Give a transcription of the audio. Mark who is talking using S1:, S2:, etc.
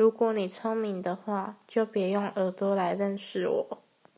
S1: 如果你聪明的话就别用耳朵来认识我。